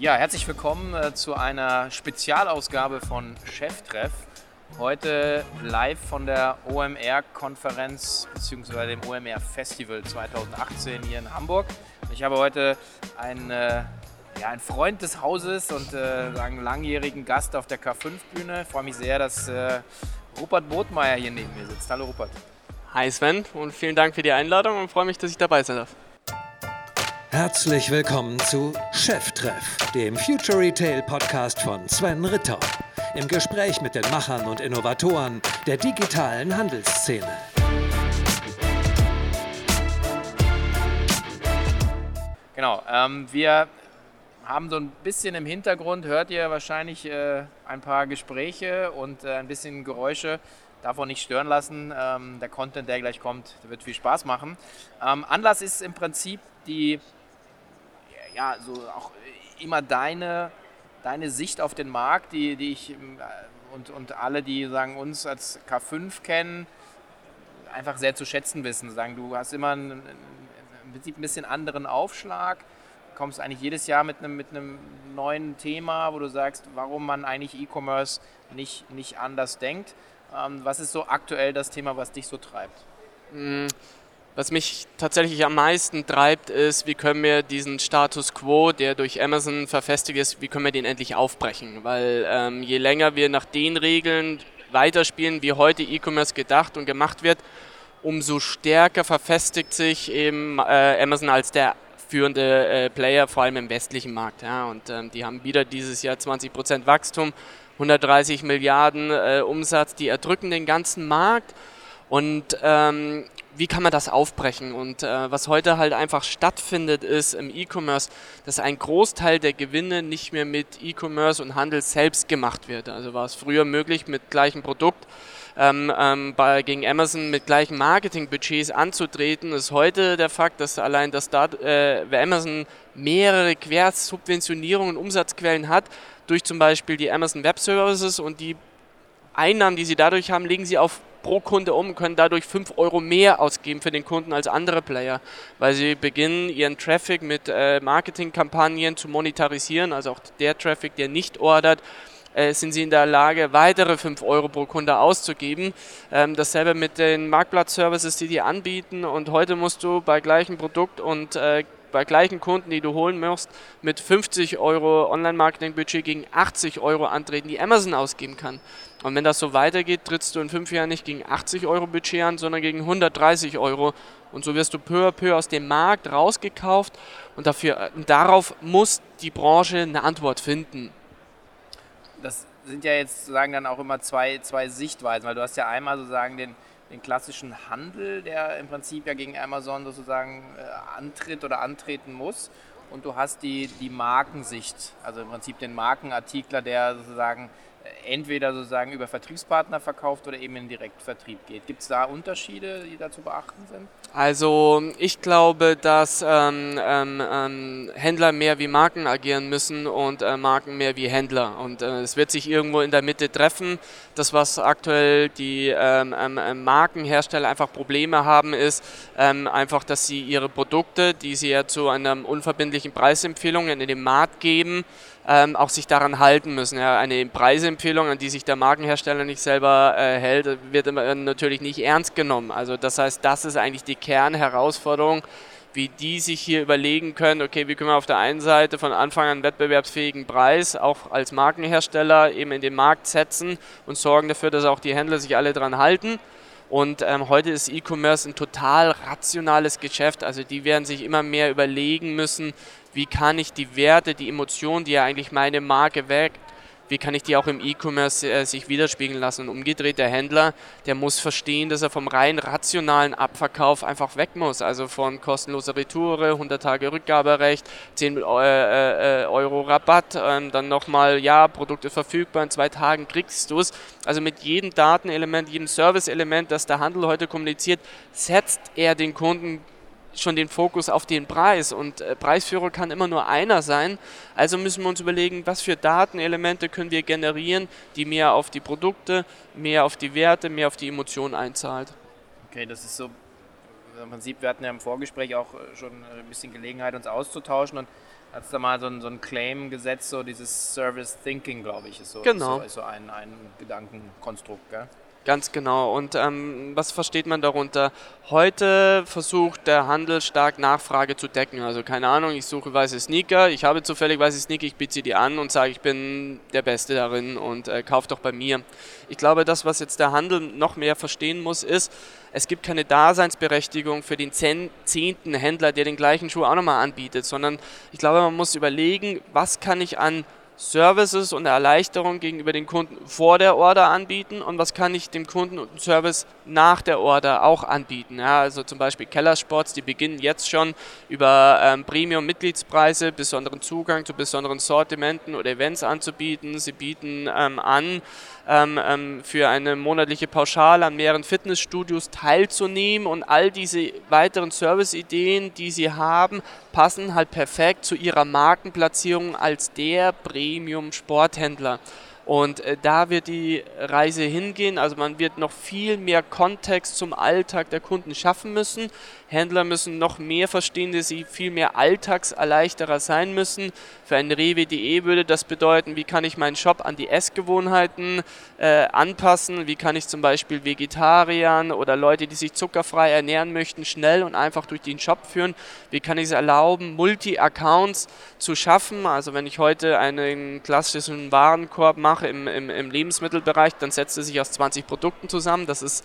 Ja, herzlich willkommen äh, zu einer Spezialausgabe von Cheftreff. Heute live von der OMR-Konferenz bzw. dem OMR-Festival 2018 hier in Hamburg. Ich habe heute einen, äh, ja, einen Freund des Hauses und äh, einen langjährigen Gast auf der K5-Bühne. Ich freue mich sehr, dass äh, Rupert Botmeier hier neben mir sitzt. Hallo Rupert. Hi Sven und vielen Dank für die Einladung und freue mich, dass ich dabei sein darf. Herzlich willkommen zu Cheftreff, dem Future Retail Podcast von Sven Ritter. Im Gespräch mit den Machern und Innovatoren der digitalen Handelsszene. Genau, ähm, wir haben so ein bisschen im Hintergrund, hört ihr wahrscheinlich äh, ein paar Gespräche und äh, ein bisschen Geräusche. Davon nicht stören lassen. Ähm, der Content, der gleich kommt, wird viel Spaß machen. Ähm, Anlass ist im Prinzip die ja, so auch immer deine, deine Sicht auf den Markt, die, die ich ähm, und, und alle, die sagen, uns als K5 kennen, einfach sehr zu schätzen wissen. Sagen, du hast immer im Prinzip ein bisschen anderen Aufschlag, kommst eigentlich jedes Jahr mit einem, mit einem neuen Thema, wo du sagst, warum man eigentlich E-Commerce nicht, nicht anders denkt. Ähm, was ist so aktuell das Thema, was dich so treibt? Mm, was mich tatsächlich am meisten treibt, ist, wie können wir diesen Status quo, der durch Amazon verfestigt ist, wie können wir den endlich aufbrechen? Weil ähm, je länger wir nach den Regeln weiterspielen, wie heute E-Commerce gedacht und gemacht wird, umso stärker verfestigt sich eben äh, Amazon als der führende äh, Player, vor allem im westlichen Markt. Ja. Und ähm, die haben wieder dieses Jahr 20% Wachstum, 130 Milliarden äh, Umsatz, die erdrücken den ganzen Markt. Und ähm, wie kann man das aufbrechen? Und äh, was heute halt einfach stattfindet, ist im E-Commerce, dass ein Großteil der Gewinne nicht mehr mit E-Commerce und Handel selbst gemacht wird. Also war es früher möglich, mit gleichem Produkt ähm, ähm, bei, gegen Amazon mit gleichen Marketingbudgets anzutreten, ist heute der Fakt, dass allein das Start, äh, Amazon mehrere Quersubventionierungen, Umsatzquellen hat, durch zum Beispiel die Amazon Web Services und die Einnahmen, die sie dadurch haben, legen sie auf pro Kunde um, können dadurch 5 Euro mehr ausgeben für den Kunden als andere Player, weil sie beginnen, ihren Traffic mit äh, Marketingkampagnen zu monetarisieren, also auch der Traffic, der nicht ordert, äh, sind sie in der Lage, weitere 5 Euro pro Kunde auszugeben. Ähm, dasselbe mit den Marktplatzservices, die die anbieten und heute musst du bei gleichem Produkt und äh, bei gleichen Kunden, die du holen möchtest, mit 50 Euro Online-Marketing-Budget gegen 80 Euro antreten, die Amazon ausgeben kann. Und wenn das so weitergeht, trittst du in fünf Jahren nicht gegen 80 Euro Budget an, sondern gegen 130 Euro. Und so wirst du peu à peu aus dem Markt rausgekauft und dafür, darauf muss die Branche eine Antwort finden. Das sind ja jetzt sozusagen dann auch immer zwei, zwei Sichtweisen, weil du hast ja einmal sozusagen den, den klassischen Handel, der im Prinzip ja gegen Amazon sozusagen äh, antritt oder antreten muss. Und du hast die, die Markensicht, also im Prinzip den Markenartikler, der sozusagen entweder sozusagen über Vertriebspartner verkauft oder eben in Direktvertrieb geht. Gibt es da Unterschiede, die da zu beachten sind? Also ich glaube, dass ähm, ähm, ähm, Händler mehr wie Marken agieren müssen und äh, Marken mehr wie Händler. Und äh, es wird sich irgendwo in der Mitte treffen. Das, was aktuell die ähm, ähm, ähm, Markenhersteller einfach Probleme haben, ist einfach, dass sie ihre Produkte, die sie ja zu einer unverbindlichen Preisempfehlung in den Markt geben, ähm, auch sich daran halten müssen. Ja, eine Preisempfehlung, an die sich der Markenhersteller nicht selber äh, hält, wird natürlich nicht ernst genommen. Also das heißt, das ist eigentlich die Kernherausforderung, wie die sich hier überlegen können, okay, wie können wir auf der einen Seite von Anfang an einen wettbewerbsfähigen Preis auch als Markenhersteller eben in den Markt setzen und sorgen dafür, dass auch die Händler sich alle daran halten. Und ähm, heute ist E-Commerce ein total rationales Geschäft. Also die werden sich immer mehr überlegen müssen, wie kann ich die Werte, die Emotionen, die ja eigentlich meine Marke weckt, wie kann ich die auch im E-Commerce äh, sich widerspiegeln lassen. Und umgedreht, der Händler, der muss verstehen, dass er vom rein rationalen Abverkauf einfach weg muss. Also von kostenloser Retoure, 100 Tage Rückgaberecht, 10 äh, äh, Euro Rabatt, ähm, dann nochmal, ja, Produkte verfügbar, in zwei Tagen kriegst du es. Also mit jedem Datenelement, jedem Service-Element, das der Handel heute kommuniziert, setzt er den Kunden schon den Fokus auf den Preis und äh, Preisführer kann immer nur einer sein. Also müssen wir uns überlegen, was für Datenelemente können wir generieren, die mehr auf die Produkte, mehr auf die Werte, mehr auf die Emotionen einzahlt. Okay, das ist so im Prinzip, wir hatten ja im Vorgespräch auch äh, schon ein bisschen Gelegenheit, uns auszutauschen und Hat es da mal so ein, so ein Claim gesetzt, so dieses Service Thinking, glaube ich, ist so, genau. ist so, ist so ein, ein Gedankenkonstrukt. Gell? Ganz genau. Und ähm, was versteht man darunter? Heute versucht der Handel stark Nachfrage zu decken. Also keine Ahnung, ich suche weiße Sneaker, ich habe zufällig weiße Sneaker, ich biete sie dir an und sage, ich bin der Beste darin und äh, kauf doch bei mir. Ich glaube, das, was jetzt der Handel noch mehr verstehen muss, ist, es gibt keine Daseinsberechtigung für den zehnten Händler, der den gleichen Schuh auch nochmal anbietet, sondern ich glaube, man muss überlegen, was kann ich an Services und Erleichterung gegenüber den Kunden vor der Order anbieten und was kann ich dem Kunden und Service nach der Order auch anbieten. Ja, also zum Beispiel Kellersports, die beginnen jetzt schon über ähm, Premium-Mitgliedspreise besonderen Zugang zu besonderen Sortimenten oder Events anzubieten. Sie bieten ähm, an, ähm, ähm, für eine monatliche Pauschale an mehreren Fitnessstudios teilzunehmen und all diese weiteren Serviceideen, die sie haben, passen halt perfekt zu ihrer Markenplatzierung als der Premium-Sporthändler. Und äh, da wird die Reise hingehen. Also man wird noch viel mehr Kontext zum Alltag der Kunden schaffen müssen. Händler müssen noch mehr verstehen, dass sie viel mehr Alltagserleichterer sein müssen. Für ein Rewe.de würde das bedeuten, wie kann ich meinen Shop an die Essgewohnheiten äh, anpassen, wie kann ich zum Beispiel Vegetariern oder Leute, die sich zuckerfrei ernähren möchten, schnell und einfach durch den Shop führen, wie kann ich es erlauben, Multi-Accounts zu schaffen. Also wenn ich heute einen klassischen Warenkorb mache im, im, im Lebensmittelbereich, dann setzt es sich aus 20 Produkten zusammen. Das ist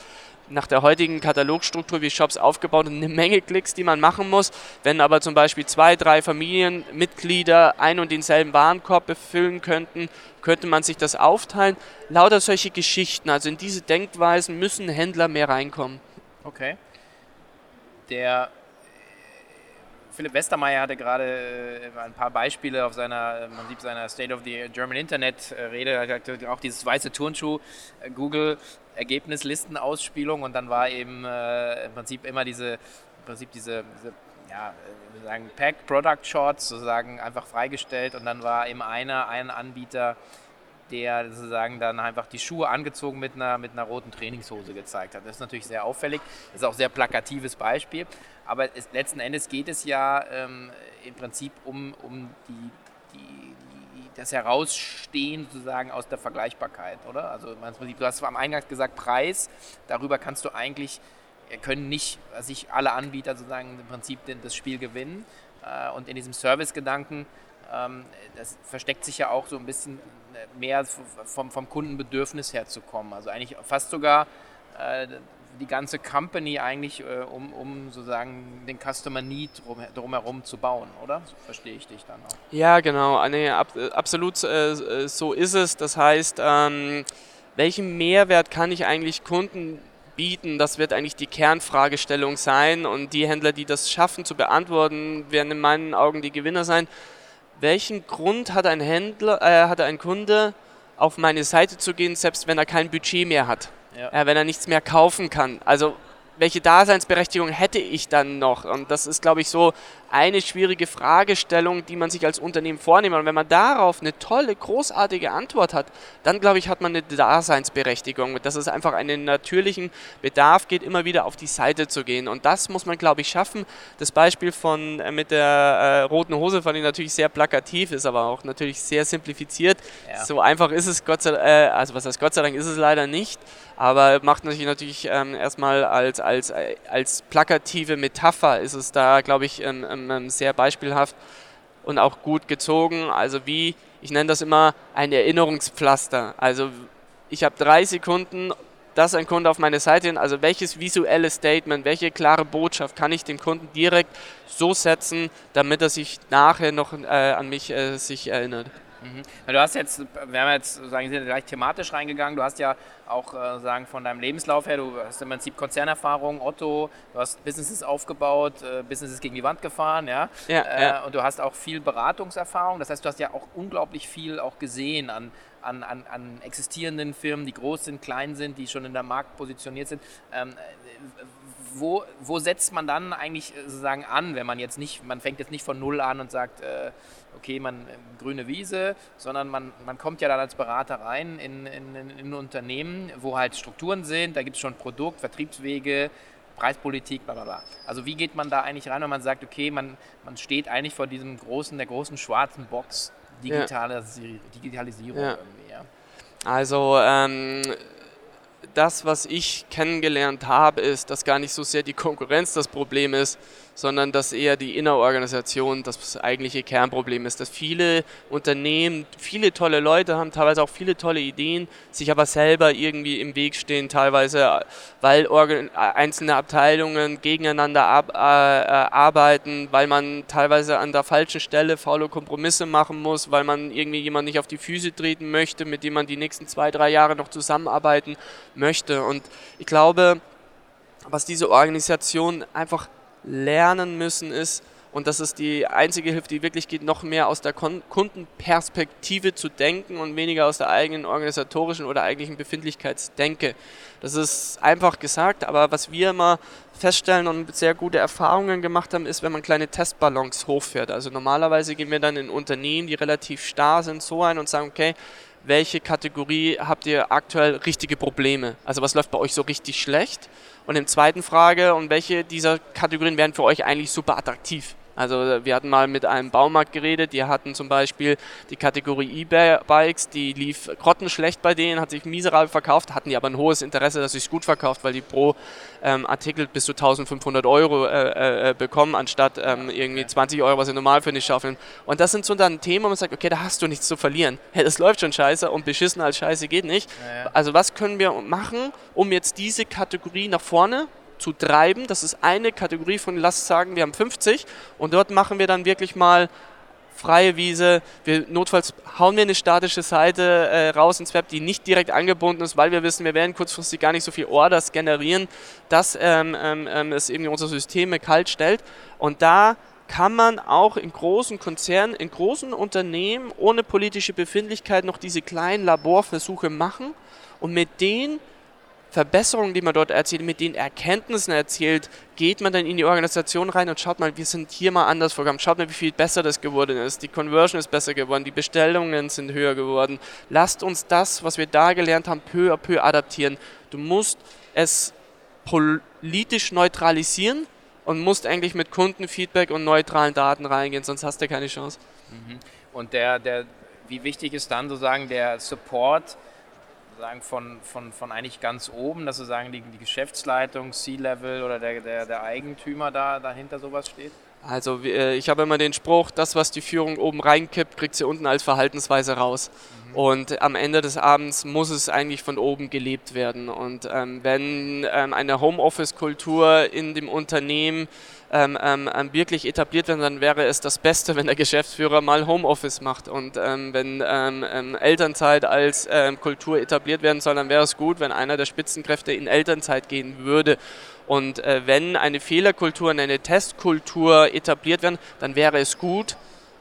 nach der heutigen Katalogstruktur wie Shops aufgebaut und eine Menge Klicks, die man machen muss. Wenn aber zum Beispiel zwei, drei Familienmitglieder ein und denselben Warenkorb befüllen könnten, könnte man sich das aufteilen. Lauter solche Geschichten, also in diese Denkweisen müssen Händler mehr reinkommen. Okay. Der Philipp Westermeier hatte gerade äh, ein paar Beispiele auf seiner, man sieht seiner State of the German Internet Rede, er hatte auch dieses weiße Turnschuh, äh, Google Ergebnislistenausspielung und dann war eben äh, im Prinzip immer diese, im Prinzip diese, diese ja, sagen Packed Product Shorts sozusagen einfach freigestellt und dann war eben einer, ein Anbieter, der sozusagen dann einfach die Schuhe angezogen mit einer, mit einer roten Trainingshose gezeigt hat. Das ist natürlich sehr auffällig, das ist auch ein sehr plakatives Beispiel, aber es, letzten Endes geht es ja ähm, im Prinzip um, um die, die, das Herausstehen sozusagen aus der Vergleichbarkeit, oder? Also du hast am Eingang gesagt, Preis, darüber kannst du eigentlich, äh, können nicht sich alle Anbieter sozusagen im Prinzip das Spiel gewinnen. Äh, und in diesem Service-Gedanken ähm, das versteckt sich ja auch so ein bisschen äh, mehr vom, vom Kundenbedürfnis her zu kommen. Also eigentlich fast sogar äh, die ganze Company eigentlich, äh, um, um sozusagen den Customer Need drum, drumherum zu bauen, oder? So verstehe ich dich dann auch. Ja, genau. Nee, ab, absolut äh, so ist es. Das heißt, ähm, welchen Mehrwert kann ich eigentlich Kunden bieten? Das wird eigentlich die Kernfragestellung sein. Und die Händler, die das schaffen zu beantworten, werden in meinen Augen die Gewinner sein welchen Grund hat ein Händler, äh, hat ein Kunde, auf meine Seite zu gehen, selbst wenn er kein Budget mehr hat, ja. äh, wenn er nichts mehr kaufen kann. Also welche Daseinsberechtigung hätte ich dann noch? Und das ist, glaube ich, so eine schwierige Fragestellung, die man sich als Unternehmen vornimmt. Und wenn man darauf eine tolle, großartige Antwort hat, dann glaube ich, hat man eine Daseinsberechtigung. Dass es einfach einen natürlichen Bedarf geht, immer wieder auf die Seite zu gehen. Und das muss man, glaube ich, schaffen. Das Beispiel von äh, mit der äh, roten Hose fand ich natürlich sehr plakativ, ist aber auch natürlich sehr simplifiziert. Ja. So einfach ist es Gott sei äh, also was heißt Gott sei Dank ist es leider nicht, aber macht natürlich natürlich ähm, erstmal als, als, als plakative Metapher ist es da, glaube ich, ähm, ähm, sehr beispielhaft und auch gut gezogen. Also wie, ich nenne das immer ein Erinnerungspflaster. Also ich habe drei Sekunden, dass ein Kunde auf meine Seite, also welches visuelle Statement, welche klare Botschaft kann ich dem Kunden direkt so setzen, damit er sich nachher noch äh, an mich äh, sich erinnert. Mhm. Du hast jetzt, wir haben jetzt sagen Sie gleich thematisch reingegangen. Du hast ja auch äh, sagen von deinem Lebenslauf her, du hast im Prinzip Konzernerfahrung, Otto, du hast Businesses aufgebaut, äh, Businesses gegen die Wand gefahren, ja. ja, äh, ja. Und du hast auch viel Beratungserfahrung. Das heißt, du hast ja auch unglaublich viel auch gesehen an, an, an, an existierenden Firmen, die groß sind, klein sind, die schon in der Markt positioniert sind. Ähm, wo, wo setzt man dann eigentlich äh, sozusagen an, wenn man jetzt nicht, man fängt jetzt nicht von null an und sagt, okay, man äh, grüne Wiese, sondern man, man kommt ja dann als Berater rein in, in, in ein Unternehmen, wo halt Strukturen sind, da gibt es schon Produkt, Vertriebswege, Preispolitik, bla bla bla. Also wie geht man da eigentlich rein, wenn man sagt, okay, man, man steht eigentlich vor diesem großen, der großen schwarzen Box Digitalisierung ja. Digitalisierung ja. irgendwie, ja. Also ähm, das, was ich kennengelernt habe, ist, dass gar nicht so sehr die Konkurrenz das Problem ist, sondern dass eher die Innerorganisation das eigentliche Kernproblem ist. Dass viele Unternehmen, viele tolle Leute haben, teilweise auch viele tolle Ideen, sich aber selber irgendwie im Weg stehen, teilweise weil einzelne Abteilungen gegeneinander ab, äh, äh, arbeiten, weil man teilweise an der falschen Stelle faule Kompromisse machen muss, weil man irgendwie jemand nicht auf die Füße treten möchte, mit dem man die nächsten zwei, drei Jahre noch zusammenarbeiten möchte. Und ich glaube, was diese Organisation einfach lernen müssen, ist, und das ist die einzige Hilfe, die wirklich geht, noch mehr aus der Kundenperspektive zu denken und weniger aus der eigenen organisatorischen oder eigentlichen Befindlichkeitsdenke. Das ist einfach gesagt, aber was wir immer feststellen und sehr gute Erfahrungen gemacht haben, ist, wenn man kleine Testballons hochfährt. Also normalerweise gehen wir dann in Unternehmen, die relativ starr sind, so ein und sagen, okay, welche Kategorie habt ihr aktuell richtige Probleme? Also was läuft bei euch so richtig schlecht? Und im zweiten Frage, und welche dieser Kategorien wären für euch eigentlich super attraktiv? Also wir hatten mal mit einem Baumarkt geredet, die hatten zum Beispiel die Kategorie E-Bikes, die lief grottenschlecht bei denen, hat sich miserabel verkauft, hatten die aber ein hohes Interesse, dass sich gut verkauft, weil die pro ähm, Artikel bis zu 1500 Euro äh, äh, bekommen, anstatt ähm, irgendwie 20 Euro, was sie normal für eine schaufeln. Und das sind so dann Themen, wo man sagt, okay, da hast du nichts zu verlieren. Hey, das läuft schon scheiße und beschissen als scheiße geht nicht. Also was können wir machen, um jetzt diese Kategorie nach vorne zu treiben. Das ist eine Kategorie von, lass sagen, wir haben 50 und dort machen wir dann wirklich mal freie Wiese. Wir, notfalls hauen wir eine statische Seite äh, raus ins Web, die nicht direkt angebunden ist, weil wir wissen, wir werden kurzfristig gar nicht so viel Orders generieren, dass ähm, ähm, ähm es irgendwie unsere Systeme kalt stellt. Und da kann man auch in großen Konzernen, in großen Unternehmen ohne politische Befindlichkeit noch diese kleinen Laborversuche machen und mit denen Verbesserungen, die man dort erzielt, mit den Erkenntnissen erzielt, geht man dann in die Organisation rein und schaut mal, wir sind hier mal anders vorgegangen. Schaut mal, wie viel besser das geworden ist. Die Conversion ist besser geworden, die Bestellungen sind höher geworden. Lasst uns das, was wir da gelernt haben, peu à peu adaptieren. Du musst es politisch neutralisieren und musst eigentlich mit Kundenfeedback und neutralen Daten reingehen, sonst hast du keine Chance. Mhm. Und der, der, wie wichtig ist dann sozusagen der Support? Sagen, von, von, von eigentlich ganz oben, dass sozusagen die, die Geschäftsleitung, C-Level oder der, der, der Eigentümer da dahinter sowas steht? Also äh, ich habe immer den Spruch, das, was die Führung oben reinkippt, kriegt sie unten als Verhaltensweise raus. Mhm. Und am Ende des Abends muss es eigentlich von oben gelebt werden. Und ähm, wenn ähm, eine Homeoffice-Kultur in dem Unternehmen ähm, ähm, ähm, wirklich etabliert werden, dann wäre es das Beste, wenn der Geschäftsführer mal Homeoffice macht. Und ähm, wenn Elternzeit als Kultur etabliert werden soll, dann wäre es gut, wenn einer der Spitzenkräfte in Elternzeit gehen würde. Und äh, wenn eine Fehlerkultur und eine Testkultur etabliert werden, dann wäre es gut,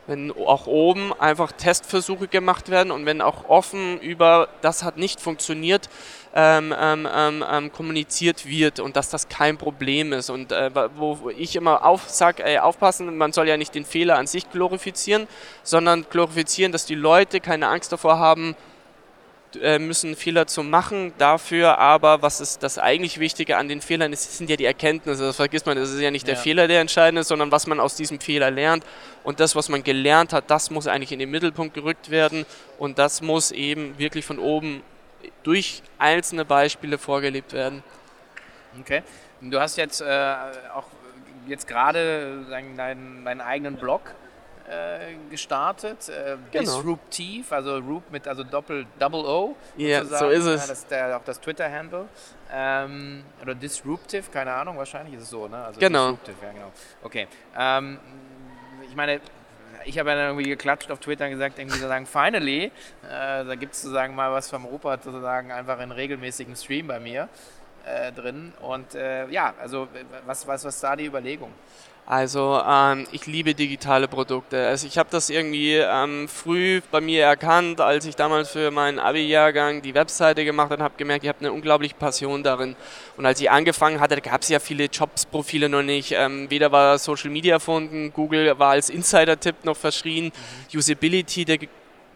wenn auch oben einfach Testversuche gemacht werden und wenn auch offen über das hat nicht funktioniert ähm, ähm, ähm, ähm, kommuniziert wird und dass das kein Problem ist. Und äh, wo ich immer auf, sag, ey, aufpassen, man soll ja nicht den Fehler an sich glorifizieren, sondern glorifizieren, dass die Leute keine Angst davor haben, müssen Fehler zu machen. Dafür aber, was ist das eigentlich Wichtige an den Fehlern ist, sind ja die Erkenntnisse. Das vergisst man, das ist ja nicht der Fehler, der entscheidend ist, sondern was man aus diesem Fehler lernt. Und das, was man gelernt hat, das muss eigentlich in den Mittelpunkt gerückt werden. Und das muss eben wirklich von oben durch einzelne Beispiele vorgelebt werden. Okay. Du hast jetzt äh, auch jetzt gerade deinen, deinen eigenen Blog äh, gestartet. Äh, genau. Disruptiv, also Roop mit also Doppel Double O. Ja, so ist es. Ja, das ist der, auch das Twitter-Handle. Ähm, oder Disruptive, keine Ahnung, wahrscheinlich ist es so, ne? Also genau. Disruptive, ja, genau. Okay. Ähm, ich meine, ich habe ja dann irgendwie geklatscht auf Twitter und gesagt, irgendwie sozusagen, finally, äh, da gibt es sozusagen mal was vom Rupert sozusagen einfach in regelmäßigen Stream bei mir äh, drin. Und äh, ja, also was, was, was ist da die Überlegung? Also ähm, ich liebe digitale Produkte. Also ich habe das irgendwie ähm, früh bei mir erkannt, als ich damals für meinen Abi-Jahrgang die Webseite gemacht habe, habe gemerkt, ich habe eine unglaubliche Passion darin. Und als ich angefangen hatte, gab es ja viele Jobs-Profile noch nicht. Ähm, weder war Social Media erfunden, Google war als Insider-Tipp noch verschrien. Mhm. Usability der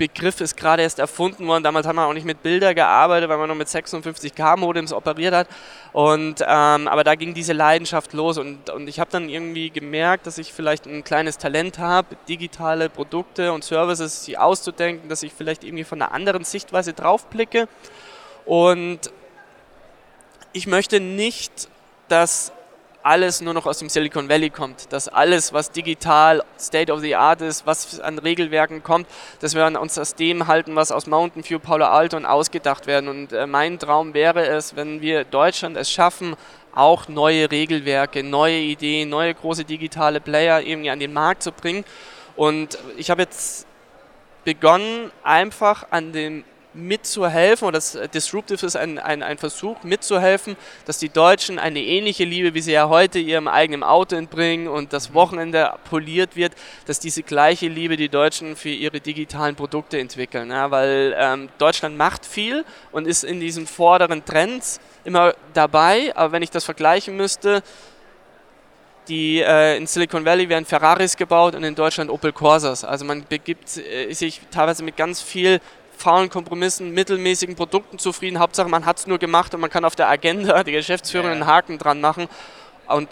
Begriff ist gerade erst erfunden worden. Damals haben wir auch nicht mit Bilder gearbeitet, weil man noch mit 56K Modems operiert hat. Und, ähm, aber da ging diese Leidenschaft los und, und ich habe dann irgendwie gemerkt, dass ich vielleicht ein kleines Talent habe, digitale Produkte und Services sie auszudenken, dass ich vielleicht irgendwie von einer anderen Sichtweise draufblicke. Und ich möchte nicht, dass alles nur noch aus dem Silicon Valley kommt, dass alles, was digital State of the Art ist, was an Regelwerken kommt, dass wir uns aus dem halten, was aus Mountain View, Palo Alto und ausgedacht werden. Und äh, mein Traum wäre es, wenn wir Deutschland es schaffen, auch neue Regelwerke, neue Ideen, neue große digitale Player irgendwie an den Markt zu bringen. Und ich habe jetzt begonnen, einfach an dem mitzuhelfen, oder das Disruptive ist ein, ein, ein Versuch mitzuhelfen, dass die Deutschen eine ähnliche Liebe, wie sie ja heute ihrem eigenen Auto entbringen und das mhm. Wochenende poliert wird, dass diese gleiche Liebe die Deutschen für ihre digitalen Produkte entwickeln. Ja, weil ähm, Deutschland macht viel und ist in diesen vorderen Trends immer dabei, aber wenn ich das vergleichen müsste, die äh, in Silicon Valley werden Ferraris gebaut und in Deutschland Opel Corsas. Also man begibt äh, sich teilweise mit ganz viel faulen Kompromissen, mittelmäßigen Produkten zufrieden. Hauptsache, man hat es nur gemacht und man kann auf der Agenda die Geschäftsführung einen Haken dran machen. Und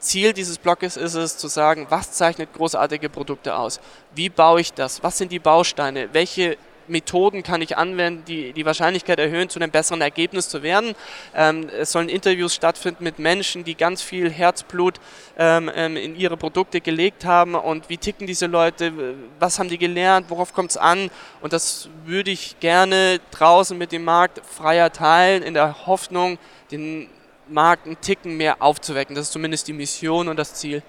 Ziel dieses Blogs ist es zu sagen, was zeichnet großartige Produkte aus? Wie baue ich das? Was sind die Bausteine? Welche Methoden kann ich anwenden, die die Wahrscheinlichkeit erhöhen, zu einem besseren Ergebnis zu werden. Ähm, es sollen Interviews stattfinden mit Menschen, die ganz viel Herzblut ähm, ähm, in ihre Produkte gelegt haben und wie ticken diese Leute, was haben die gelernt, worauf kommt es an und das würde ich gerne draußen mit dem Markt freier teilen, in der Hoffnung, den Markt einen Ticken mehr aufzuwecken. Das ist zumindest die Mission und das Ziel.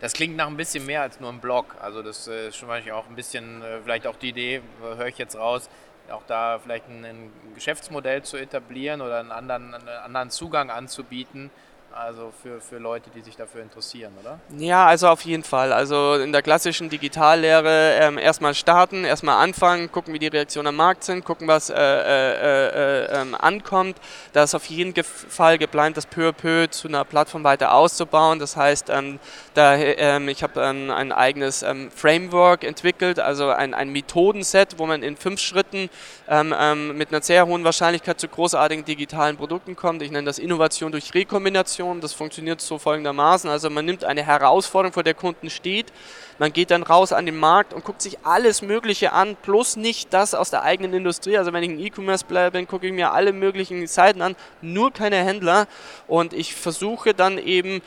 Das klingt nach ein bisschen mehr als nur ein Blog. Also das äh, ist schon mal auch ein bisschen, äh, vielleicht auch die Idee, höre ich jetzt raus, auch da vielleicht ein, ein Geschäftsmodell zu etablieren oder einen anderen, einen anderen Zugang anzubieten, also für, für Leute, die sich dafür interessieren, oder? Ja, also auf jeden Fall. Also in der klassischen Digitallehre ähm, erstmal starten, erstmal anfangen, gucken, wie die Reaktionen am Markt sind, gucken, was äh, äh, äh, ähm, ankommt. Da ist auf jeden Fall geplant, das peu à peu zu einer Plattform weiter auszubauen. Das heißt, ähm, da, ähm, ich habe ähm, ein eigenes ähm, Framework entwickelt, also ein, ein Methodenset, wo man in fünf Schritten mit einer sehr hohen Wahrscheinlichkeit zu großartigen digitalen Produkten kommt. Ich nenne das Innovation durch Rekombination. Innovation. Das funktioniert so folgendermaßen. Also man nimmt eine Herausforderung, vor der Kunden steht, man geht dann raus an den Markt und guckt sich alles Mögliche an, plus nicht das aus der eigenen Industrie. Also wenn ich ein E-Commerce-Player bin, gucke ich mir alle möglichen Seiten an, nur keine Händler. Und ich versuche dann eben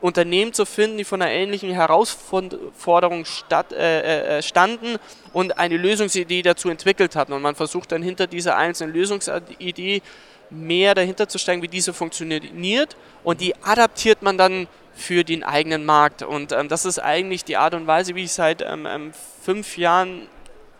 Unternehmen zu finden, die von einer ähnlichen Herausforderung statt, äh, äh, standen und eine Lösungsidee dazu entwickelt hatten. Und man versucht dann hinter dieser einzelnen Lösungsidee mehr dahinter zu steigen, wie diese funktioniert und die adaptiert man dann für den eigenen Markt. Und ähm, das ist eigentlich die Art und Weise, wie ich seit ähm, ähm fünf Jahren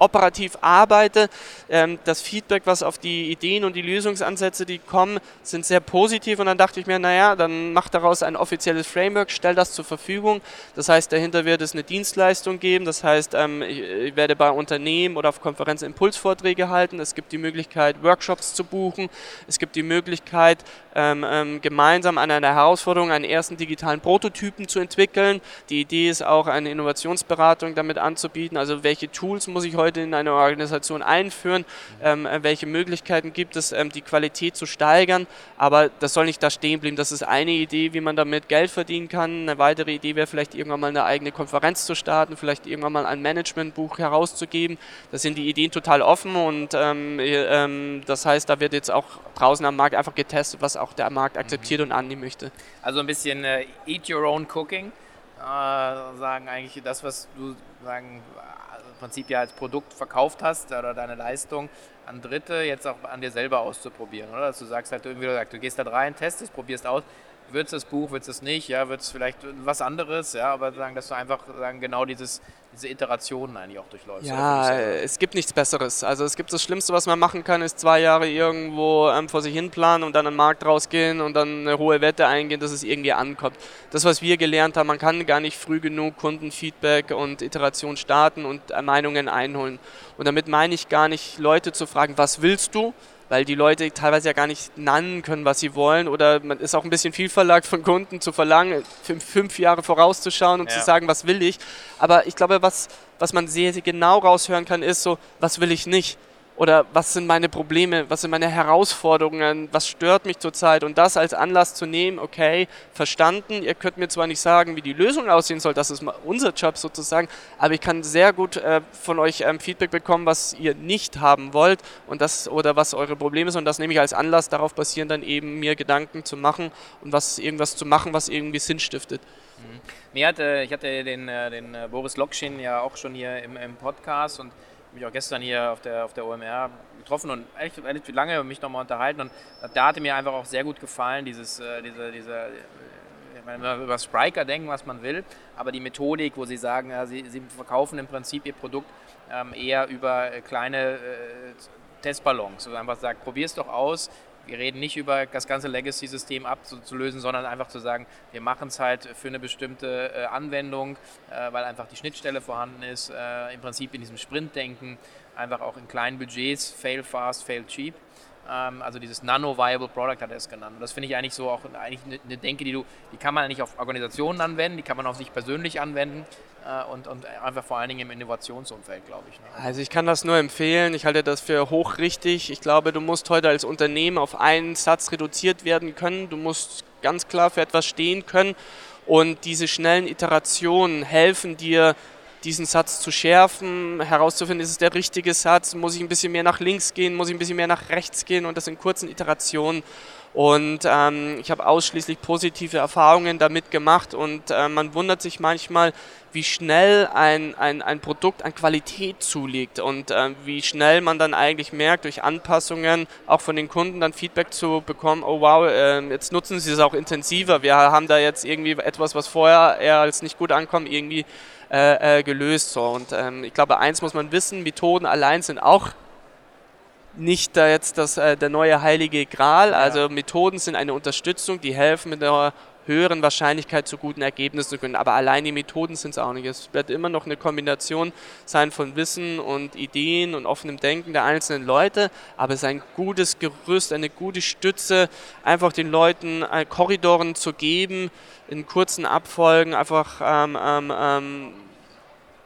operativ arbeite. Ähm, das Feedback, was auf die Ideen und die Lösungsansätze, die kommen, sind sehr positiv und dann dachte ich mir, naja, dann mach daraus ein offizielles Framework, stell das zur Verfügung. Das heißt, dahinter wird es eine Dienstleistung geben, das heißt, ähm, ich werde bei Unternehmen oder auf Konferenzen Impulsvorträge halten, es gibt die Möglichkeit, Workshops zu buchen, es gibt die Möglichkeit, ähm, gemeinsam an einer Herausforderung einen ersten digitalen Prototypen zu entwickeln. Die Idee ist auch, eine Innovationsberatung damit anzubieten, also welche Tools muss ich heute heute in eine Organisation einführen, ähm, welche Möglichkeiten gibt es, ähm, die Qualität zu steigern, aber das soll nicht da stehen bleiben. Das ist eine Idee, wie man damit Geld verdienen kann. Eine weitere Idee wäre vielleicht irgendwann mal eine eigene Konferenz zu starten, vielleicht irgendwann mal ein Managementbuch herauszugeben. Da sind die Ideen total offen und ähm, ähm, das heißt, da wird jetzt auch draußen am Markt einfach getestet, was auch der Markt akzeptiert mhm. und annehmen möchte. Also ein bisschen äh, Eat Your Own Cooking. Äh, sagen eigentlich das, was du sagen Prinzip ja als Produkt verkauft hast oder deine Leistung an Dritte jetzt auch an dir selber auszuprobieren, oder? Dass du sagst halt irgendwie, du gehst da rein, testest, probierst aus, wird es das Buch, wird es nicht, ja, wird es vielleicht was anderes, ja, aber sagen, dass du einfach sagen, genau dieses, diese Iterationen eigentlich auch durchläufst. Ja, es gibt nichts Besseres. Also es gibt das Schlimmste, was man machen kann, ist zwei Jahre irgendwo ähm, vor sich hin planen und dann an den Markt rausgehen und dann eine hohe Wette eingehen, dass es irgendwie ankommt. Das, was wir gelernt haben, man kann gar nicht früh genug Kundenfeedback und Iteration starten und Meinungen einholen. Und damit meine ich gar nicht, Leute zu fragen, was willst du, weil die Leute teilweise ja gar nicht nennen können, was sie wollen oder man ist auch ein bisschen viel verlagt von Kunden zu verlangen, fünf, fünf Jahre vorauszuschauen und ja. zu sagen, was will ich. Aber ich glaube, was, was man sehr, sehr genau raushören kann, ist so, was will ich nicht oder was sind meine Probleme, was sind meine Herausforderungen, was stört mich zurzeit und das als Anlass zu nehmen, okay, verstanden, ihr könnt mir zwar nicht sagen, wie die Lösung aussehen soll, das ist unser Job sozusagen, aber ich kann sehr gut äh, von euch ähm, Feedback bekommen, was ihr nicht haben wollt und das oder was eure Probleme sind und das nehme ich als Anlass, darauf basieren dann eben mir Gedanken zu machen und was irgendwas zu machen, was irgendwie Sinn stiftet. Mhm. Mir hatte, ich hatte den, äh, den äh, Boris Lokschin ja auch schon hier im, im Podcast und mich auch gestern hier auf der, auf der OMR getroffen und echt, echt lange mich nochmal unterhalten. Und da hatte mir einfach auch sehr gut gefallen, dieses, äh, diese, diese, äh, wenn wir über Spriker denken, was man will, aber die Methodik, wo sie sagen, ja, sie, sie verkaufen im Prinzip ihr Produkt ähm, eher über äh, kleine äh, Testballons. Also einfach sagt, probier es doch aus, wir reden nicht über das ganze Legacy-System abzulösen, sondern einfach zu sagen, wir machen es halt für eine bestimmte äh, Anwendung, äh, weil einfach die Schnittstelle vorhanden ist, äh, im Prinzip in diesem Sprint-Denken, einfach auch in kleinen Budgets, fail fast, fail cheap. Ähm, also dieses Nano-Viable Product hat er es genannt. Und das finde ich eigentlich so auch eigentlich eine Denke, die du, die kann man nicht auf Organisationen anwenden, die kann man auf sich persönlich anwenden äh, und, und einfach vor allen Dingen im Innovationsumfeld, glaube ich. Ne? Also ich kann das nur empfehlen. Ich halte das für hochrichtig. Ich glaube, du musst heute als Unternehmen auf einen Satz reduziert werden können. Du musst ganz klar für etwas stehen können. Und diese schnellen Iterationen helfen dir, diesen Satz zu schärfen, herauszufinden, ist es der richtige Satz, muss ich ein bisschen mehr nach links gehen, muss ich ein bisschen mehr nach rechts gehen? Und das in kurzen Iterationen. Und ähm, ich habe ausschließlich positive Erfahrungen damit gemacht. Und äh, man wundert sich manchmal, wie schnell ein, ein, ein Produkt an Qualität zulegt. Und äh, wie schnell man dann eigentlich merkt, durch Anpassungen auch von den Kunden dann Feedback zu bekommen, oh wow, äh, jetzt nutzen sie es auch intensiver. Wir haben da jetzt irgendwie etwas, was vorher eher als nicht gut ankommt, irgendwie äh, äh, gelöst. So. Und ähm, ich glaube, eins muss man wissen, Methoden allein sind auch nicht da jetzt das, äh, der neue heilige Gral. Also Methoden sind eine Unterstützung, die helfen mit einer höheren Wahrscheinlichkeit zu guten Ergebnissen zu können. Aber allein die Methoden sind es auch nicht. Es wird immer noch eine Kombination sein von Wissen und Ideen und offenem Denken der einzelnen Leute, aber es ist ein gutes Gerüst, eine gute Stütze, einfach den Leuten äh, Korridoren zu geben, in kurzen Abfolgen einfach ähm, ähm, ähm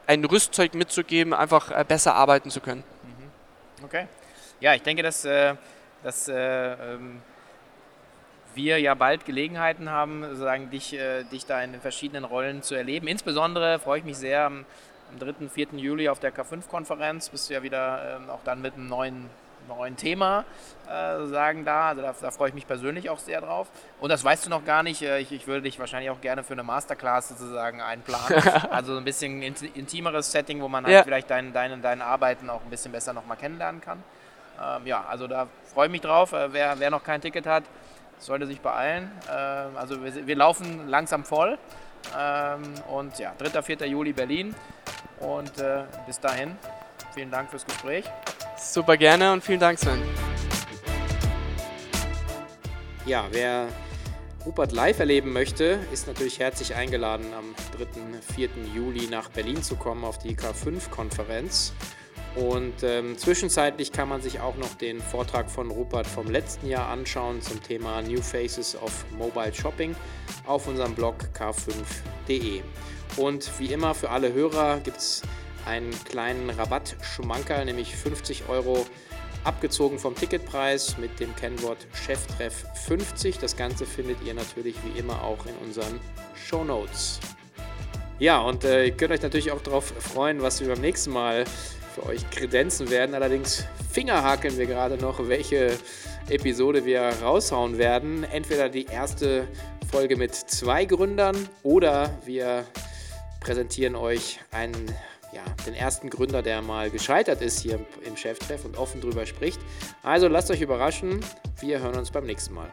ein Rüstzeug mitzugeben, einfach äh, besser arbeiten zu können. Mhm. Okay. Ja, ich denke, dass, äh, dass äh, ähm, wir ja bald Gelegenheiten haben, sozusagen dich, äh, dich da in den verschiedenen Rollen zu erleben. Insbesondere freue ich mich sehr am, am 3. 4. Juli auf der K5-Konferenz. Bist du ja wieder ähm, auch dann mit einem neuen, neuen Thema äh, sagen da. Also da, da, freue ich mich persönlich auch sehr drauf. Und das weißt du noch gar nicht. Äh, ich, ich würde dich wahrscheinlich auch gerne für eine Masterclass sozusagen einplanen. also ein bisschen intimeres Setting, wo man halt ja. vielleicht dein, deine, deine Arbeiten auch ein bisschen besser nochmal kennenlernen kann. Ähm, ja, also da freue ich mich drauf. Äh, wer, wer noch kein Ticket hat, sollte sich beeilen. Ähm, also wir, wir, laufen langsam voll. Ähm, und ja, 3. 4. Juli Berlin. Und äh, bis dahin, vielen Dank fürs Gespräch. Super gerne und vielen Dank, Sven. Ja, wer Rupert live erleben möchte, ist natürlich herzlich eingeladen, am 3. 4. Juli nach Berlin zu kommen auf die K5-Konferenz. Und ähm, zwischenzeitlich kann man sich auch noch den Vortrag von Rupert vom letzten Jahr anschauen zum Thema New Faces of Mobile Shopping auf unserem Blog k5.de. Und wie immer für alle Hörer gibt es einen kleinen Rabattschmankerl, nämlich 50 Euro abgezogen vom Ticketpreis mit dem Kennwort Cheftreff 50. Das Ganze findet ihr natürlich wie immer auch in unseren Show Notes. Ja, und äh, ihr könnt euch natürlich auch darauf freuen, was wir beim nächsten Mal für euch kredenzen werden. Allerdings fingerhakeln wir gerade noch, welche Episode wir raushauen werden. Entweder die erste Folge mit zwei Gründern oder wir präsentieren euch einen, ja, den ersten Gründer, der mal gescheitert ist hier im Cheftreff und offen drüber spricht. Also lasst euch überraschen. Wir hören uns beim nächsten Mal.